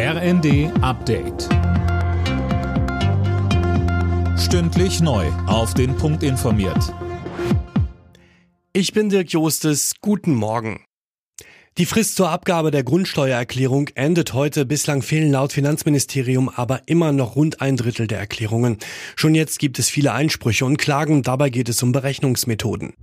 RND Update. Stündlich neu. Auf den Punkt informiert. Ich bin Dirk Jostes. Guten Morgen. Die Frist zur Abgabe der Grundsteuererklärung endet heute. Bislang fehlen laut Finanzministerium aber immer noch rund ein Drittel der Erklärungen. Schon jetzt gibt es viele Einsprüche und Klagen. Dabei geht es um Berechnungsmethoden.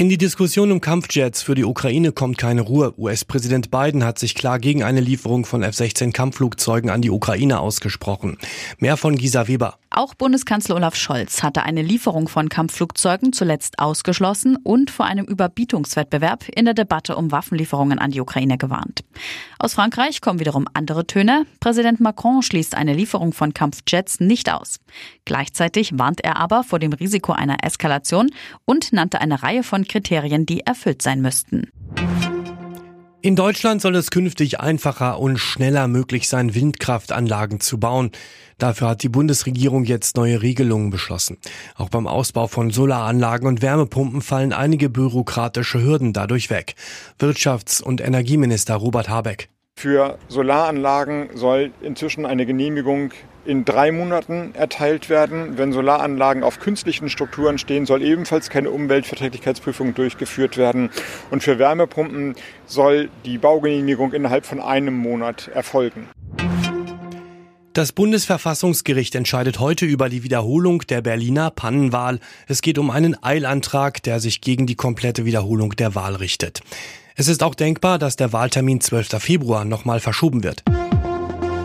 In die Diskussion um Kampfjets für die Ukraine kommt keine Ruhe. US-Präsident Biden hat sich klar gegen eine Lieferung von F-16 Kampfflugzeugen an die Ukraine ausgesprochen. Mehr von Gisa Weber. Auch Bundeskanzler Olaf Scholz hatte eine Lieferung von Kampfflugzeugen zuletzt ausgeschlossen und vor einem Überbietungswettbewerb in der Debatte um Waffenlieferungen an die Ukraine gewarnt. Aus Frankreich kommen wiederum andere Töne. Präsident Macron schließt eine Lieferung von Kampfjets nicht aus. Gleichzeitig warnt er aber vor dem Risiko einer Eskalation und nannte eine Reihe von Kriterien, die erfüllt sein müssten. In Deutschland soll es künftig einfacher und schneller möglich sein, Windkraftanlagen zu bauen. Dafür hat die Bundesregierung jetzt neue Regelungen beschlossen. Auch beim Ausbau von Solaranlagen und Wärmepumpen fallen einige bürokratische Hürden dadurch weg. Wirtschafts- und Energieminister Robert Habeck. Für Solaranlagen soll inzwischen eine Genehmigung in drei Monaten erteilt werden. Wenn Solaranlagen auf künstlichen Strukturen stehen, soll ebenfalls keine Umweltverträglichkeitsprüfung durchgeführt werden. Und für Wärmepumpen soll die Baugenehmigung innerhalb von einem Monat erfolgen. Das Bundesverfassungsgericht entscheidet heute über die Wiederholung der Berliner Pannenwahl. Es geht um einen Eilantrag, der sich gegen die komplette Wiederholung der Wahl richtet. Es ist auch denkbar, dass der Wahltermin 12. Februar nochmal verschoben wird.